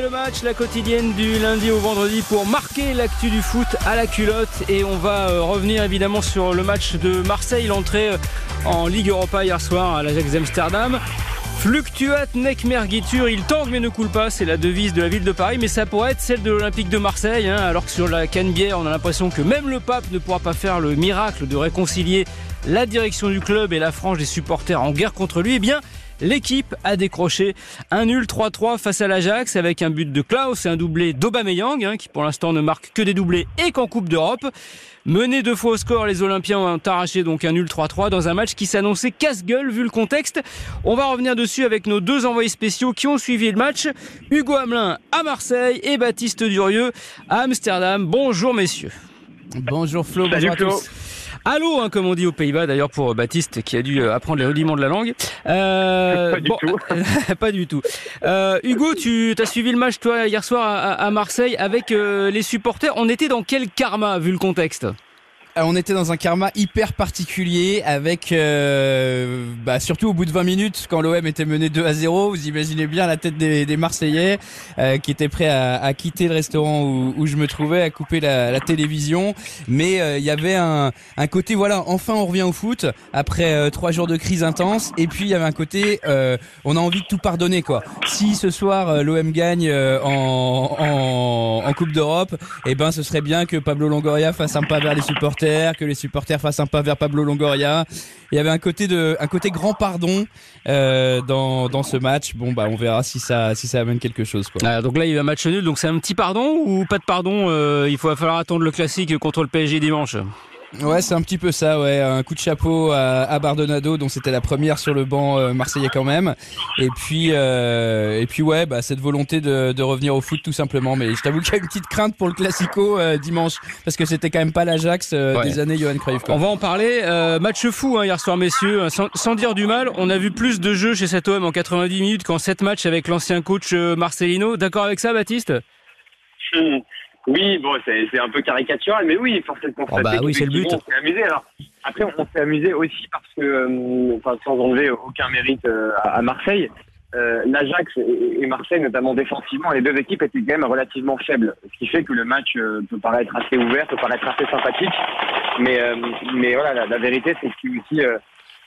le match, la quotidienne du lundi au vendredi pour marquer l'actu du foot à la culotte. Et on va euh, revenir évidemment sur le match de Marseille, l'entrée euh, en Ligue Europa hier soir à l'Ajax Amsterdam. Fluctuat nec mergitur, il tangue mais ne coule pas, c'est la devise de la ville de Paris, mais ça pourrait être celle de l'Olympique de Marseille, hein, alors que sur la Canebière, on a l'impression que même le pape ne pourra pas faire le miracle de réconcilier la direction du club et la frange des supporters en guerre contre lui. Eh bien, L'équipe a décroché un nul 3-3 face à l'Ajax avec un but de Klaus et un doublé d'Aubameyang hein, qui pour l'instant ne marque que des doublés et qu'en Coupe d'Europe. Mené deux fois au score, les Olympiens ont arraché donc un nul 3-3 dans un match qui s'annonçait casse-gueule vu le contexte. On va revenir dessus avec nos deux envoyés spéciaux qui ont suivi le match. Hugo Hamelin à Marseille et Baptiste Durieux à Amsterdam. Bonjour messieurs. Bonjour Flo, bonjour à tous. Allô, hein, comme on dit aux Pays-Bas, d'ailleurs pour euh, Baptiste qui a dû euh, apprendre les rudiments de la langue. Euh, pas du tout. pas du tout. Euh, Hugo, tu as suivi le match toi hier soir à, à Marseille avec les supporters. On était dans quel karma vu le contexte? On était dans un karma hyper particulier avec euh, bah, surtout au bout de 20 minutes quand l'OM était mené 2 à 0 vous imaginez bien la tête des, Marseillais euh, qui étaient prêts à, à, quitter le restaurant où, où, je me trouvais à couper la, la télévision. Mais euh, il y avait un, un, côté voilà enfin on revient au foot après trois jours de crise intense. Et puis il y avait un côté on a envie de tout pardonner quoi. Si ce soir l'OM gagne en, en, en, Coupe d'Europe et eh ben ce serait bien que Pablo Longoria fasse un pas vers les supporters que les supporters fassent un pas vers Pablo Longoria. Il y avait un côté de, un côté grand pardon euh, dans, dans ce match. Bon bah on verra si ça, si ça amène quelque chose. Ah, donc là il y a un match nul, donc c'est un petit pardon ou pas de pardon euh, Il faut falloir attendre le classique contre le PSG dimanche? Ouais, c'est un petit peu ça, ouais. Un coup de chapeau à, à Bardonado, dont c'était la première sur le banc euh, marseillais quand même. Et puis, euh, et puis ouais, bah, cette volonté de, de, revenir au foot tout simplement. Mais je t'avoue qu'il y a une petite crainte pour le Classico euh, dimanche, parce que c'était quand même pas l'Ajax euh, ouais. des années Johan Cruyff. On va en parler. Euh, match fou hein, hier soir, messieurs. Sans, sans, dire du mal, on a vu plus de jeux chez cet OM en 90 minutes qu'en 7 matchs avec l'ancien coach Marcelino. D'accord avec ça, Baptiste? Mmh. Oui, bon, c'est un peu caricatural, mais oui, forcément. Oh bah oui, c'est le but. On s'est amusé. Alors, après, on s'est amusé aussi parce que, euh, enfin, sans enlever aucun mérite euh, à, Marseille, euh, l'Ajax et, Marseille, notamment défensivement, les deux équipes étaient quand même relativement faibles, ce qui fait que le match euh, peut paraître assez ouvert, peut paraître assez sympathique, mais, euh, mais voilà, la, la vérité, c'est qu'il y a aussi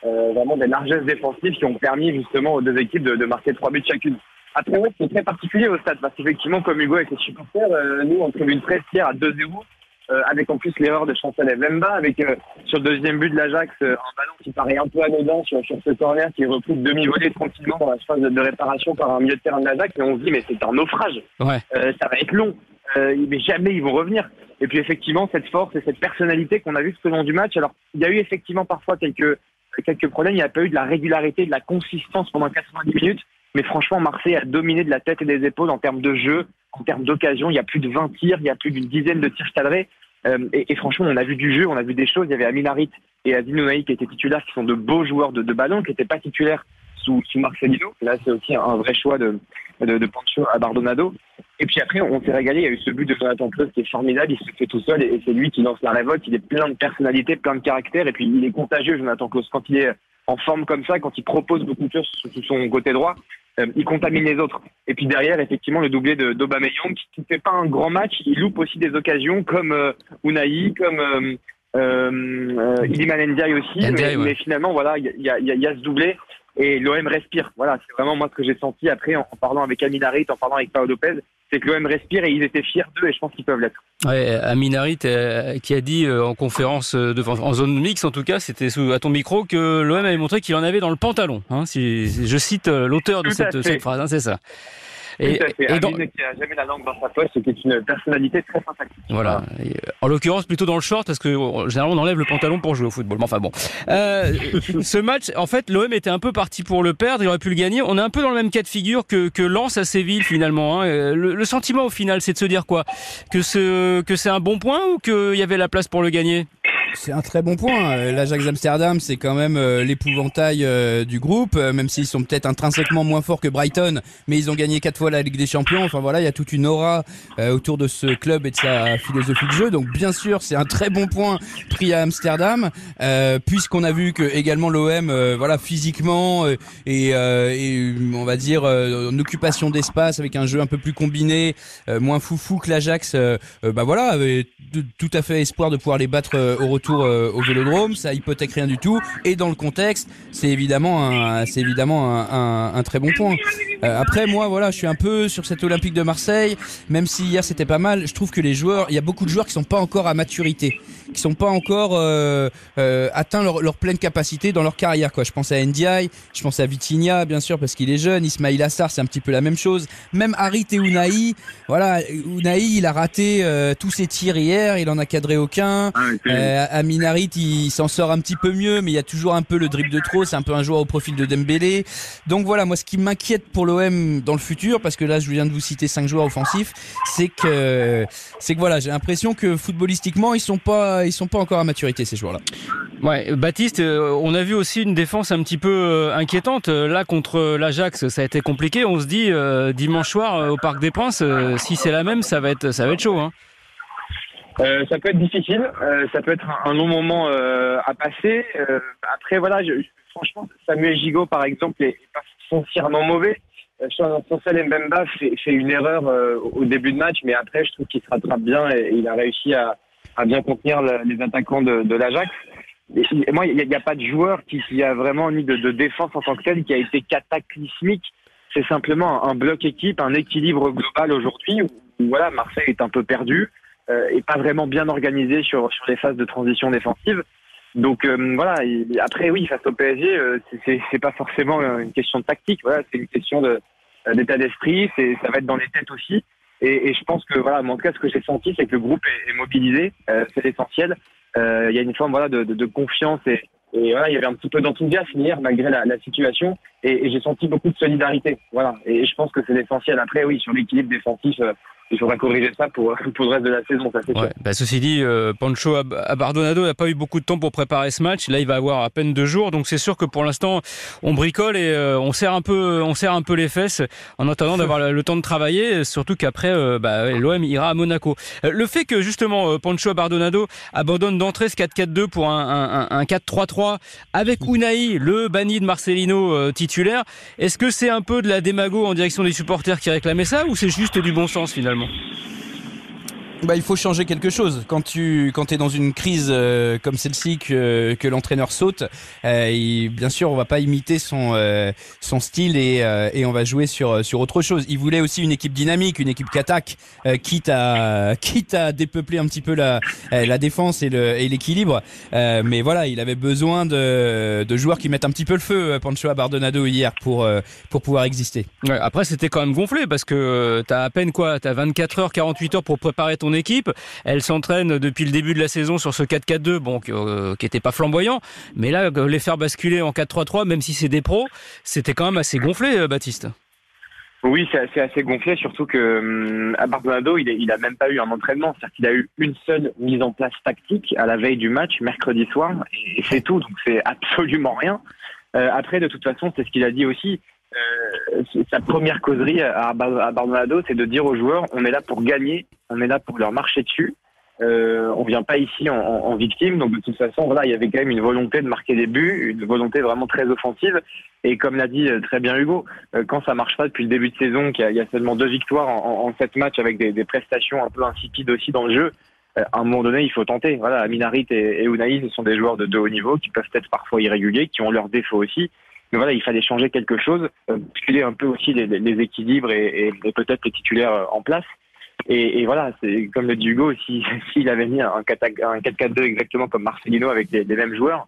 euh, vraiment des largesses défensives qui ont permis justement aux deux équipes de, de marquer trois buts chacune. Après, ouais, c'est très particulier au stade parce qu'effectivement, comme Hugo avec les supporters, euh, nous, on trouve une presse hier à 2-0, euh, avec en plus l'erreur de Chancel Vemba, avec euh, sur le deuxième but de l'Ajax, un ballon qui paraît un peu anodin sur, sur ce corner qui est repris demi-volé tranquillement dans la phase de, de, réparation par un milieu de terrain de l'Ajax, et on se dit, mais c'est un naufrage. Ouais. ça va être long. mais jamais ils vont revenir. Et puis effectivement, cette force et cette personnalité qu'on a vue tout au long du match. Alors, il y a eu effectivement parfois quelques quelques problèmes. Il n'y a pas eu de la régularité, de la consistance pendant 90 minutes. Mais franchement, Marseille a dominé de la tête et des épaules en termes de jeu, en termes d'occasion. Il y a plus de 20 tirs, il y a plus d'une dizaine de tirs cadrés. Euh, et, franchement, on a vu du jeu, on a vu des choses. Il y avait Aminarit et Adinouaï qui étaient titulaires, qui sont de beaux joueurs de, ballon, qui n'étaient pas titulaires sous, sous Marcelino. Là, c'est aussi un vrai choix de, de, de à Bardonado. Et puis après, on s'est régalé. Il y a eu ce but de Jonathan Klaus qui est formidable. Il se fait tout seul et, c'est lui qui lance la révolte. Il est plein de personnalité, plein de caractère. Et puis, il est contagieux, Jonathan Klaus. Quand il est en forme comme ça, quand il propose beaucoup de choses sous son côté droit, euh, il contamine les autres. Et puis derrière, effectivement, le doublé de d'Aubameyang qui ne fait pas un grand match, il loupe aussi des occasions comme euh, Unai, comme euh, euh, Ndiaye aussi. Ndiaye, mais, ouais. mais, finalement, voilà, il y a, y, a, y a, ce doublé et l'OM respire. Voilà, c'est vraiment moi ce que j'ai senti après en, en parlant avec Aminarit, en parlant avec Paolo Lopez, c'est que l'OM respire et ils étaient fiers d'eux et je pense qu'ils peuvent l'être. Ouais, Aminarit euh, qui a dit euh, en conférence de, en zone mixte en tout cas, c'était à ton micro que l'OM avait montré qu'il en avait dans le pantalon. Hein, si, si je cite euh, l'auteur de cette, cette, phrase, hein, c'est ça. Et, et dans... qui a jamais la langue dans sa poche, qui est une personnalité très sympathique. Voilà. Et, en l'occurrence, plutôt dans le short, parce que généralement on enlève le pantalon pour jouer au football. Mais enfin bon. Euh, ce match, en fait, l'OM était un peu parti pour le perdre, il aurait pu le gagner. On est un peu dans le même cas de figure que, que Lens à Séville finalement. Hein. Le, le, sentiment au final, c'est de se dire quoi? Que ce que c'est un bon point ou qu'il y avait la place pour le gagner? C'est un très bon point. Euh, L'Ajax Amsterdam, c'est quand même euh, l'épouvantail euh, du groupe, même s'ils sont peut-être intrinsèquement moins forts que Brighton, mais ils ont gagné quatre fois la Ligue des Champions. Enfin voilà, il y a toute une aura autour de ce club et de sa philosophie de jeu. Donc bien sûr, c'est un très bon point pris à Amsterdam, puisqu'on a vu que également l'OM, voilà, physiquement et, et, on va dire en occupation d'espace avec un jeu un peu plus combiné, moins foufou que l'Ajax, bah voilà, avait tout à fait espoir de pouvoir les battre au retour euh, au Vélodrome, ça hypothèque rien du tout. Et dans le contexte, c'est évidemment un, c'est évidemment un, un, très bon point. Euh, après, moi, voilà, je suis un peu sur cette Olympique de Marseille. Même si hier c'était pas mal, je trouve que les joueurs, il y a beaucoup de joueurs qui sont pas encore à maturité, qui sont pas encore euh, euh, atteints leur, leur, pleine capacité dans leur carrière. Quoi. Je pense à Ndiaye, je pense à Vitinha, bien sûr, parce qu'il est jeune. Ismail Assar, c'est un petit peu la même chose. Même Harit et Unai, voilà, Unai, il a raté tous ses tirs hier, il en a cadré aucun. Ah, Aminarit, il s'en sort un petit peu mieux, mais il y a toujours un peu le dribble de trop. C'est un peu un joueur au profil de Dembélé. Donc voilà, moi, ce qui m'inquiète pour l'OM dans le futur, parce que là, je viens de vous citer cinq joueurs offensifs, c'est que, c'est que voilà, j'ai l'impression que footballistiquement, ils sont pas, ils sont pas encore à maturité ces joueurs-là. Ouais, Baptiste, euh, on a vu aussi une défense un petit peu euh, inquiétante. Là, contre l'Ajax, ça a été compliqué. On se dit dimanche soir au Parc des Princes, si c'est la même, ça va être, ça va être chaud. Hein. Euh, ça peut être difficile, euh, ça peut être un, long moment euh, à passer. Euh, après, voilà, je, franchement, Samuel Gigot, par exemple, est, pas foncièrement mauvais. Chancel Mbemba fait, fait une erreur au début de match, mais après, je trouve qu'il se rattrape bien et, il a réussi à, à bien contenir les attaquants de, de l'Ajax. Moi, il n'y a, a, pas de joueur qui, qui a vraiment ni de, de, défense en tant que tel qui a été cataclysmique. C'est simplement un bloc équipe, un équilibre global aujourd'hui où, voilà, Marseille est un peu perdu euh, et pas vraiment bien organisé sur, sur les phases de transition défensive. Donc euh, voilà. après oui, face au PSG, euh, c'est pas forcément une question de tactique. Voilà, c'est une question de d'état d'esprit. C'est ça va être dans les têtes aussi. Et, et, je pense que voilà, en tout cas, ce que j'ai senti, c'est que le groupe est, est mobilisé. Euh, c'est essentiel. Il y a une forme voilà de, de, de confiance et, et voilà, il y avait un petit peu d'enthousiasme hier malgré la, la situation. Et, et j'ai senti beaucoup de solidarité. Voilà. Et, je pense que c'est essentiel. Après oui, sur l'équilibre défensif il faudra corriger ça pour, pour le reste de la saison, bah, ceci dit, euh, Pancho Abardonado n'a pas eu beaucoup de temps pour préparer ce match. Là, il va avoir à peine deux jours, donc c'est sûr que pour l'instant, on bricole et euh, on serre un peu, les fesses en attendant d'avoir le, temps de travailler. Surtout qu'après, euh, bah, l'OM ira à Monaco. Le fait que justement Pancho Abardonado abandonne d'entrée ce 4-4-2 pour un, un, un 4-3-3 avec Unai, le banni de Marcelino titulaire, est-ce que c'est un peu de la démago en direction des supporters qui réclamaient ça ou c'est juste du bon sens finalement? Anselmo. Bah, il faut changer quelque chose. Quand tu quand es dans une crise euh, comme celle-ci que, que l'entraîneur saute, euh, bien sûr, on va pas imiter son euh, son style et, euh, et on va jouer sur sur autre chose. Il voulait aussi une équipe dynamique, une équipe qui attaque, euh, quitte à quitte à dépeupler un petit peu la la défense et le et l'équilibre. mais voilà, il avait besoin de de joueurs qui mettent un petit peu le feu. Pancho Bardonado hier pour pour pouvoir exister. Ouais, après, c'était quand même gonflé parce que t'as à peine quoi, t'as 24 heures, 48 heures pour préparer ton équipe. Elle s'entraîne depuis le début de la saison sur ce 4-4-2, bon, euh, qui était pas flamboyant, mais là, les faire basculer en 4-3-3, même si c'est des pros, c'était quand même assez gonflé, euh, Baptiste. Oui, c'est assez, gonflé, surtout que hum, à Bardonado, il, il a même pas eu un entraînement, c'est-à-dire qu'il a eu une seule mise en place tactique à la veille du match, mercredi soir, et c'est tout, donc c'est absolument rien. Euh, après, de toute façon, c'est ce qu'il a dit aussi. Euh, sa première causerie à, à c'est de dire aux joueurs on est là pour gagner, on est là pour leur marcher dessus. Euh, on vient pas ici en, victime, donc de toute façon, voilà, il y avait quand même une volonté de marquer des buts, une volonté vraiment très offensive. Et comme l'a dit euh, très bien Hugo, euh, quand ça marche pas depuis le début de saison, qu'il y, a seulement deux victoires en, sept matchs avec des, prestations un peu insipides aussi dans le jeu, à un moment donné, il faut tenter. Voilà, Aminarit et, et ce sont des joueurs de, de haut niveau qui peuvent être parfois irréguliers, qui ont leurs défauts aussi. Mais voilà, il fallait changer quelque chose, euh, bousculer un peu aussi les, les équilibres et, et, et peut-être les titulaires euh, en place. Et, et voilà, c'est comme le dit Hugo, s'il si, avait mis un 4-4-2 exactement comme Marcelino avec les, les mêmes joueurs,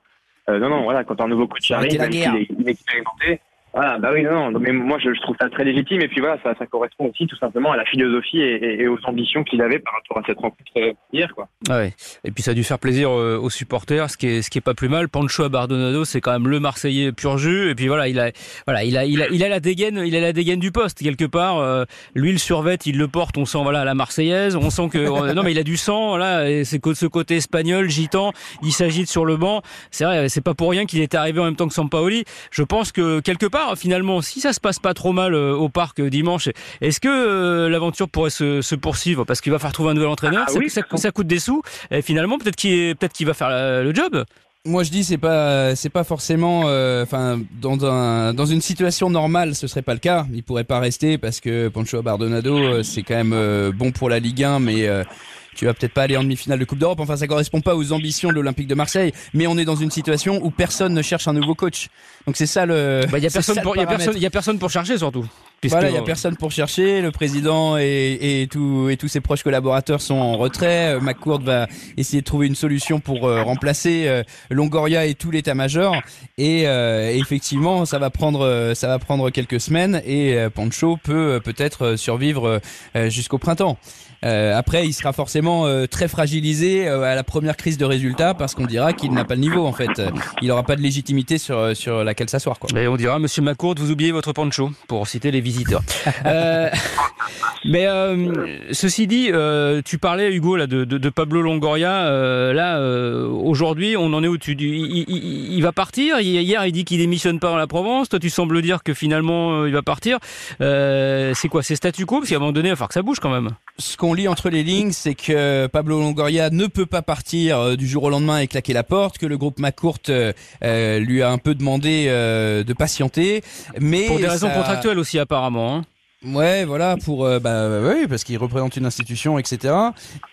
euh, non, non, voilà, quand un nouveau coach arrive, il est inexpérimenté, Voilà, bah oui, non, non, mais moi je, trouve ça très légitime et puis voilà, ça, correspond aussi tout simplement à la philosophie et, aux ambitions qu'il avait par rapport à cette rencontre euh, hier, quoi. Ouais. Et puis ça a dû faire plaisir euh, aux supporters, ce qui est ce qui est pas plus mal. Pancho Abardonado, c'est quand même le Marseillais pur jus. Et puis voilà, il a voilà, il a il a il a la dégaine, il a la dégaine du poste quelque part. Euh, lui le survêt, il le porte. On sent voilà la Marseillaise. On sent que non mais il a du sang. Voilà, et c'est ce côté espagnol, gitan. Il s'agite sur le banc. C'est vrai, c'est pas pour rien qu'il est arrivé en même temps que Sampaoli. Je pense que quelque part, finalement, si ça se passe pas trop mal euh, au parc euh, dimanche, est-ce que euh, l'aventure pourrait se, se poursuivre? Parce qu'il va falloir trouver un nouvel entraîneur Ah ça, oui, ça- coûte des sous. Et finalement, peut-être qu'il va faire le job. Moi je dis c'est pas c'est pas forcément euh, enfin dans un dans une situation normale ce serait pas le cas il pourrait pas rester parce que Pancho Bardonado c'est quand même euh, bon pour la Ligue 1 mais euh, tu vas peut-être pas aller en demi-finale de Coupe d'Europe enfin ça correspond pas aux ambitions de l'Olympique de Marseille mais on est dans une situation où personne ne cherche un nouveau coach donc c'est ça le Bah, il y a personne pour, y a paramètre. personne, il y a personne pour chercher surtout. Puisque- Voilà, il y a personne pour chercher. Le président et, et, tout, et tous ses proches collaborateurs sont en retrait. Euh, McCourt va essayer de trouver une solution pour euh, remplacer euh, Longoria et tout l'état-major. Et euh, effectivement, ça va prendre, ça va prendre quelques semaines. Et euh, Pancho peut euh, peut-être survivre euh, jusqu'au printemps. Euh, après, il sera forcément euh, très fragilisé euh, à la première crise de résultats parce qu'on dira qu'il n'a pas le niveau en fait. Il n'aura pas de légitimité sur sur laquelle s'asseoir. Et on dira, Monsieur Macourt, vous oubliez votre pancho, pour citer les visiteurs. Euh, mais euh, ceci dit, euh, tu parlais Hugo là de, de, de Pablo Longoria. là, aujourd'hui, on en est où? Tu il, il- il va partir? Hier, il dit qu'il démissionne pas en la Provence. Toi, tu sembles dire que finalement, il va partir. C'est quoi? C'est statu quo? Parce qu'à un moment donné, il va falloir que ça bouge quand même. ce qu'on lit entre les lignes, c'est que Pablo Longoria ne peut pas partir du jour au lendemain et claquer la porte, que le groupe McCourt lui a un peu demandé de patienter, mais Pour des raisons ça- contractuelles aussi, apparemment. hein. Ouais, voilà, pour euh, bah oui, parce qu'il représente une institution, etc.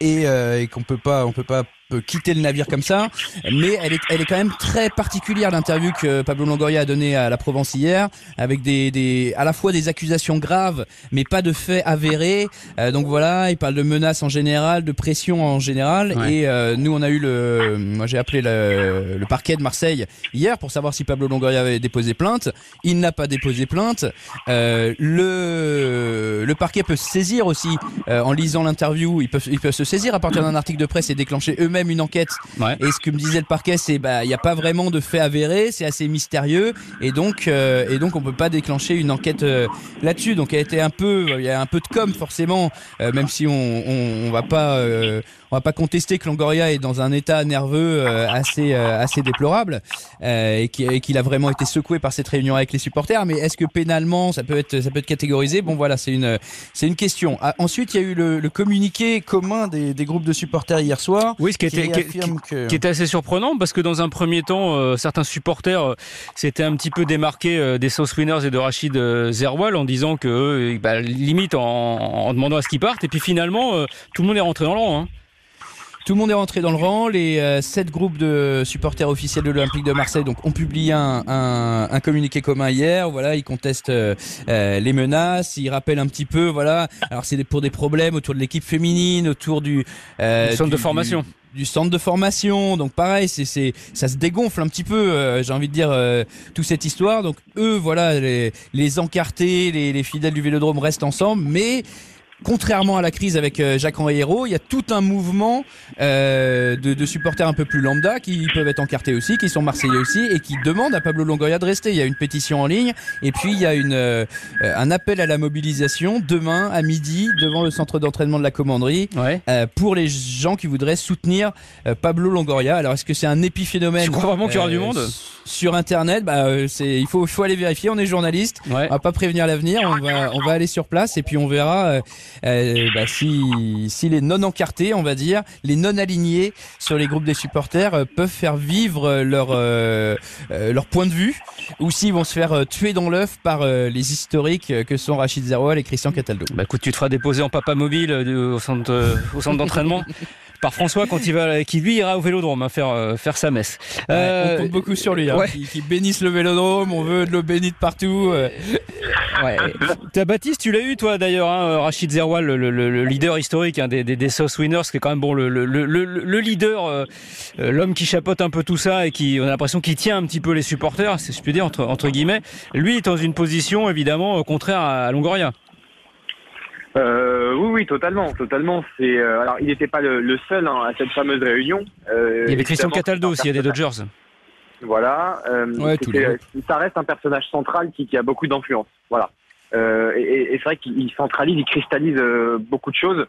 Et, euh, et qu'on peut pas, on peut pas peut quitter le navire comme ça. Mais elle est, elle est quand même très particulière l'interview que Pablo Longoria a donnée à la Provence hier, avec des, des, à la fois des accusations graves, mais pas de faits avérés. Euh, donc voilà, il parle de menaces en général, de pression en général. Ouais. Et euh, nous, on a eu le, moi j'ai appelé le, le parquet de Marseille hier pour savoir si Pablo Longoria avait déposé plainte. Il n'a pas déposé plainte. Euh, le, le parquet peut se saisir aussi en lisant l'interview. Ils peuvent, ils peuvent se saisir à partir d'un article de presse et déclencher eux-mêmes une enquête. Ouais. Et ce que me disait le parquet, c'est bah il n'y a pas vraiment de fait avéré, c'est assez mystérieux et donc euh, et donc on peut pas déclencher une enquête euh, là-dessus. Donc elle était un peu, il y a un peu de com forcément, euh, même si on, on, on va pas on va pas contester que Longoria est dans un état nerveux euh, assez euh, assez déplorable euh, et qui- et qu'il a vraiment été secoué par cette réunion avec les supporters. Mais est-ce que pénalement ça peut être ça peut être catégorisé? Bon voilà, c'est une c'est une question. Ah, ensuite, il y a eu le, le communiqué commun des, des groupes de supporters hier soir. Oui, ce qui qui était, qui- affirme que qui était assez surprenant parce que dans un premier temps, euh, certains supporters euh, s'étaient un petit peu démarqués euh, des South Winners et de Rachid Zerwal en disant que bah, limite en, en demandant à ce qu'ils partent et puis finalement tout le monde est rentré dans le rang. Hein. Tout le monde est rentré dans le rang. Les euh, sept groupes de supporters officiels de l'Olympique de Marseille donc ont publié un, un, un communiqué commun hier. Voilà, ils contestent euh, euh, les menaces. Ils rappellent un petit peu. Voilà. Alors c'est pour des problèmes autour de l'équipe féminine, autour du, euh, Du centre de formation. Du, du centre de formation. Donc pareil, c'est c'est ça se dégonfle un petit peu. euh, J'ai envie de dire euh, toute cette histoire. Donc eux, voilà, les, les encartés, les, les fidèles du Vélodrome restent ensemble, mais Contrairement à la crise avec euh, Jacques Henri Hérault, il y a tout un mouvement euh, de, de supporters un peu plus lambda qui peuvent être encartés aussi, qui sont marseillais aussi et qui demandent à Pablo Longoria de rester. Il y a une pétition en ligne et puis il y a une, euh, un appel à la mobilisation demain à midi devant le centre d'entraînement de la commanderie Ouais. euh, pour les gens qui voudraient soutenir euh, Pablo Longoria. Alors est-ce que c'est un épiphénomène Tu crois vraiment qu'il y aura du monde s- sur internet? Bah euh, c'est il faut faut aller vérifier. On est journaliste. Ouais. On va pas prévenir l'avenir, on va, on va aller sur place et puis on verra euh, bah, si, si les non encartés, on va dire, les non alignés sur les groupes des supporters euh, peuvent faire vivre leur euh, euh, leur point de vue ou s'ils vont se faire tuer dans l'œuf par les historiques que sont Rachid Zeroual et Christian Cataldo. Bah écoute, tu te feras déposer en papa mobile au centre, au centre d'entraînement. par François quand il va, qui lui ira au Vélodrome hein, faire euh, faire sa messe. Euh, on compte beaucoup sur lui, hein, qui, bénisse le Vélodrome. On veut de l'eau bénite partout. Euh. Ouais. As, Baptiste, tu l'as eu toi d'ailleurs, hein, Rachid Zerwal, le, leader historique hein, des, des, des South Winners, qui est quand même bon le, le leader, l'homme qui chapeaute un peu tout ça et qui on a l'impression qu'il tient un petit peu les supporters, si je puis dire entre, entre guillemets. Lui est dans une position évidemment contraire à Longoria. Euh, oui, oui, totalement, totalement. C'est euh, alors, il n'était pas le, seul hein, à cette fameuse réunion. Euh, il y avait Christian Cataldo aussi, il y a des Dodgers. Voilà. Ouais, ça reste un personnage central qui, qui a beaucoup d'influence. Voilà. et, et c'est vrai qu'il centralise, il cristallise beaucoup de choses.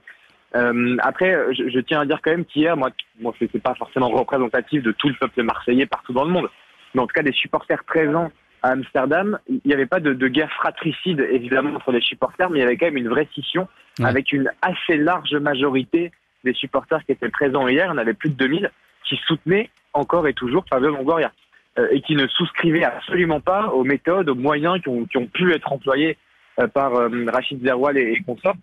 après, je, je, tiens à dire quand même qu'hier, moi, moi, c'est pas forcément représentatif de tout le peuple marseillais partout dans le monde, mais en tout cas des supporters présents à Amsterdam, il n'y avait pas de, guerre fratricide évidemment entre les supporters, mais il y avait quand même une vraie scission avec une assez large majorité des supporters qui étaient présents hier. En avait plus de 2000 qui soutenaient encore et toujours Fabio Longoria euh, et qui ne souscrivaient absolument pas aux méthodes, aux moyens qui ont, qui ont pu être employés euh, par euh, Rachid Zerwal et, et consorts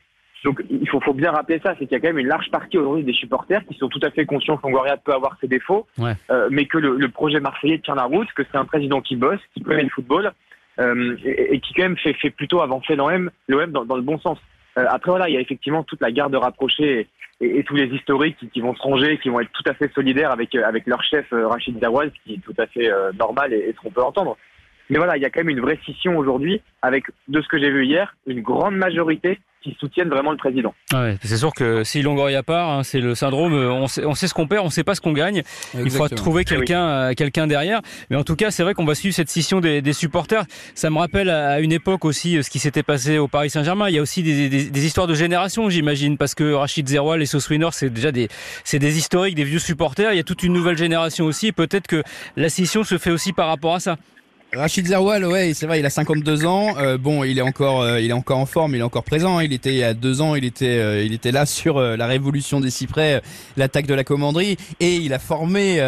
donc il faut, faut bien rappeler ça, c'est qu'il y a quand même une large partie aujourd'hui des supporters qui sont tout à fait conscients que Longoria peut avoir ses défauts, euh, mais que le, le, projet marseillais tient la route, que c'est un président qui bosse, qui connaît le football, euh, et, et, qui quand même fait, fait plutôt avancer l'OM, l'OM dans, dans, le bon sens. Euh, après voilà, il y a effectivement toute la garde rapprochée et, et tous les historiques qui, qui, vont se ranger, qui vont être tout à fait solidaires avec avec leur chef euh, Rachid ce qui est tout à fait euh, normal et, et ce qu'on peut entendre. Mais voilà, il y a quand même une vraie scission aujourd'hui avec, de ce que j'ai vu hier, une grande majorité qui soutiennent vraiment le président. Ouais, c'est sûr que si Longoria part, hein, c'est le syndrome, euh, on sait, on sait ce qu'on perd, on sait pas ce qu'on gagne. Il faut trouver eh quelqu'un euh, quelqu'un derrière. Mais en tout cas, c'est vrai qu'on va suivre cette scission des, des, supporters. Ça me rappelle à une époque aussi euh, ce qui s'était passé au Paris Saint-Germain. Il y a aussi des, des, des histoires de génération, j'imagine, parce que Rachid Zeroual et Soswinner, c'est déjà des, c'est des historiques, des vieux supporters. Il y a toute une nouvelle génération aussi. Peut-être que la scission se fait aussi par rapport à ça. Rachid Zerwal, ouais, c'est vrai, il a 52 ans. Euh, bon, il est encore, euh, il est encore en forme, il est encore présent. Il était il y a deux ans, il était, euh, il était là sur la révolution des cyprès, l'attaque de la commanderie, et il a formé,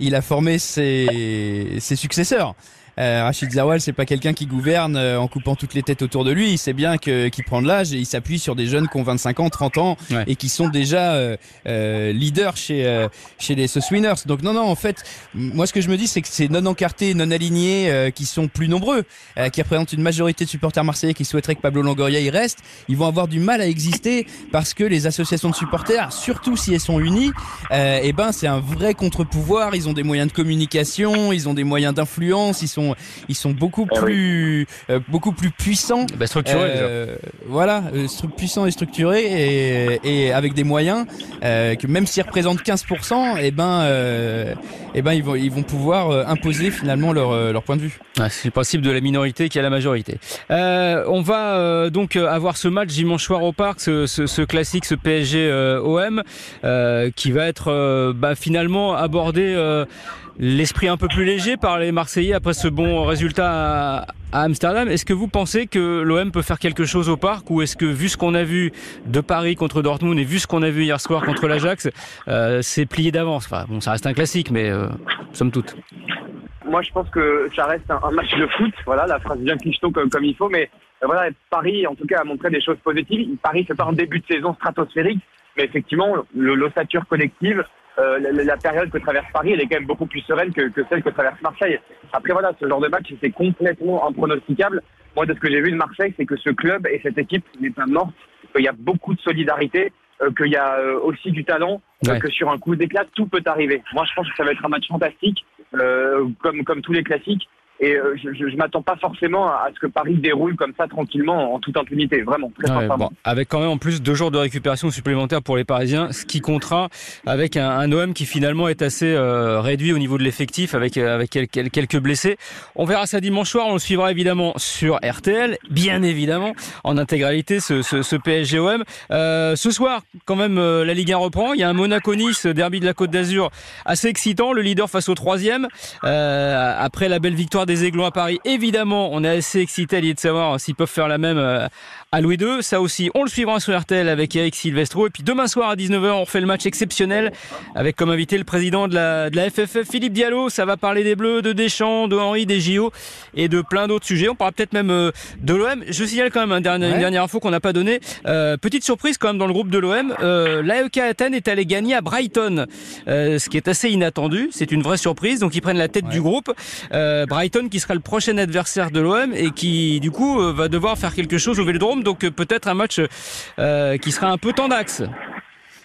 il a formé ses, ses successeurs. Euh, Rachid Zawal, c'est pas quelqu'un qui gouverne euh, en coupant toutes les têtes autour de lui. Il sait bien que qu'il prend de l'âge et il s'appuie sur des jeunes qui ont 25 ans, 30 ans et qui sont déjà euh, euh leaders chez euh, chez les Sauce Winners. Donc non, non, en fait, moi ce que je me dis, c'est que ces non encartés, non alignés, qui sont plus nombreux, qui représentent une majorité de supporters marseillais qui souhaiteraient que Pablo Longoria y reste, ils vont avoir du mal à exister parce que les associations de supporters, surtout si elles sont unies, et eh ben c'est un vrai contre-pouvoir. Ils ont des moyens de communication, ils ont des moyens d'influence, ils sont ils sont beaucoup eh plus, euh, beaucoup plus puissants. Bah, structurés. Euh, voilà, euh, puissants et structurés et, et avec des moyens que même s'ils représentent 15%, et eh ben, et eh ben ils vont, ils vont pouvoir imposer finalement leur, leur point de vue. c'est le principe de la minorité qui a la majorité. on va donc avoir ce match dimanche soir au parc, ce, ce, ce classique, ce PSG OM, qui va être bah, finalement abordé l'esprit un peu plus léger par les Marseillais après ce bon résultat à, Amsterdam. Est-ce que vous pensez que l'OM peut faire quelque chose au parc ou est-ce que vu ce qu'on a vu de Paris contre Dortmund et vu ce qu'on a vu hier soir contre l'Ajax, euh, c'est plié d'avance? Enfin, bon, ça reste un classique, mais euh, somme toute. Moi, je pense que ça reste un, match de foot. Voilà, la phrase bien cliché comme, comme il faut, mais euh, voilà, Paris, en tout cas, a montré des choses positives. Paris, c'est pas un début de saison stratosphérique, mais effectivement, l'ossature collective, euh, la, période que traverse Paris, elle est quand même beaucoup plus sereine que, que celle que traverse Marseille. Après voilà, ce genre de match, c'est complètement impronosticable. Moi, de ce que j'ai vu de Marseille, c'est que ce club et cette équipe n'est pas morte, qu'il y a beaucoup de solidarité, euh, qu'il y a euh, aussi du talent, que sur un coup d'éclat, tout peut arriver. Moi, je pense que ça va être un match fantastique, comme, comme tous les classiques. Et euh, je ne m'attends pas forcément à, ce que Paris déroule comme ça tranquillement en toute impunité, vraiment. Très ouais, bon, avec quand même en plus deux jours de récupération supplémentaires pour les Parisiens, ce qui comptera avec un, un OM qui finalement est assez euh, réduit au niveau de l'effectif avec euh, avec quelques, quelques blessés. On verra ça dimanche soir, on le suivra évidemment sur RTL, bien évidemment en intégralité ce, ce, ce PSG OM. Euh, ce soir, quand même, la Ligue 1 reprend. Il y a un Monaco-Nice, derby de la Côte d'Azur, assez excitant. Le leader face au troisième après la belle victoire des Aiglons à Paris. Évidemment, on est assez excité à l'idée de savoir s'ils peuvent faire la même euh, à Louis II. Ça aussi, on le suivra sur RTL avec Eric Silvestro. Et puis demain soir à 19h, on fait le match exceptionnel avec comme invité le président de la, de la FFF, Philippe Diallo. Ça va parler des Bleus, de Deschamps, de Henri, des JO et de plein d'autres sujets. On parlera peut-être même euh, de l'OM. Je signale quand même un dernier, une dernière info qu'on n'a pas donnée. Euh, petite surprise quand même dans le groupe de l'OM. Euh, L'AEK Athènes est allé gagner à Brighton, euh, ce qui est assez inattendu. C'est une vraie surprise. Donc ils prennent la tête du groupe. Euh, Brighton qui sera le prochain adversaire de l'OM et qui du coup va devoir faire quelque chose au Vélodrome. Donc euh, peut-être un match euh, qui sera un peu tendax.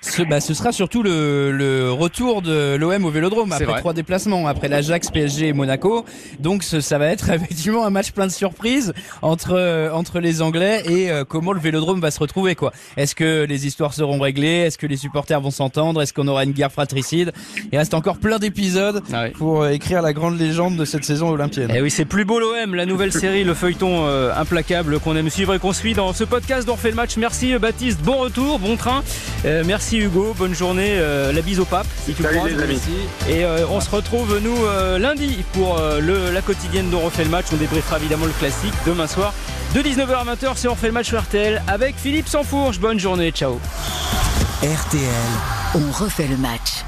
Ce, bah, ce sera surtout le, le retour de l'OM au Vélodrome après vrai. trois déplacements, après l'Ajax, PSG et Monaco. Donc ce- ça va être effectivement un match plein de surprises entre euh, entre les Anglais et euh, comment le Vélodrome va se retrouver quoi. Est-ce que les histoires seront réglées? Est-ce que les supporters vont s'entendre? Est-ce qu'on aura une guerre fratricide? Il reste encore plein d'épisodes Ah oui. pour euh, écrire la grande légende de cette saison olympienne. Eh oui, c'est plus beau l'OM, la nouvelle série, le feuilleton euh, implacable qu'on aime suivre et qu'on suit dans ce podcast d'On le match. Merci euh, Baptiste, bon retour, bon train. Euh, merci Hugo, bonne journée, euh, la bise au pape si tu Salut croises. les amis. Et euh, on se retrouve nous euh, lundi pour euh, le, la quotidienne d'On refait le match. On débriefera évidemment le classique demain soir de 19h à 20h. C'est On refait le match sur RTL avec Philippe Sansfourche. Bonne journée, ciao. RTL. On refait le match.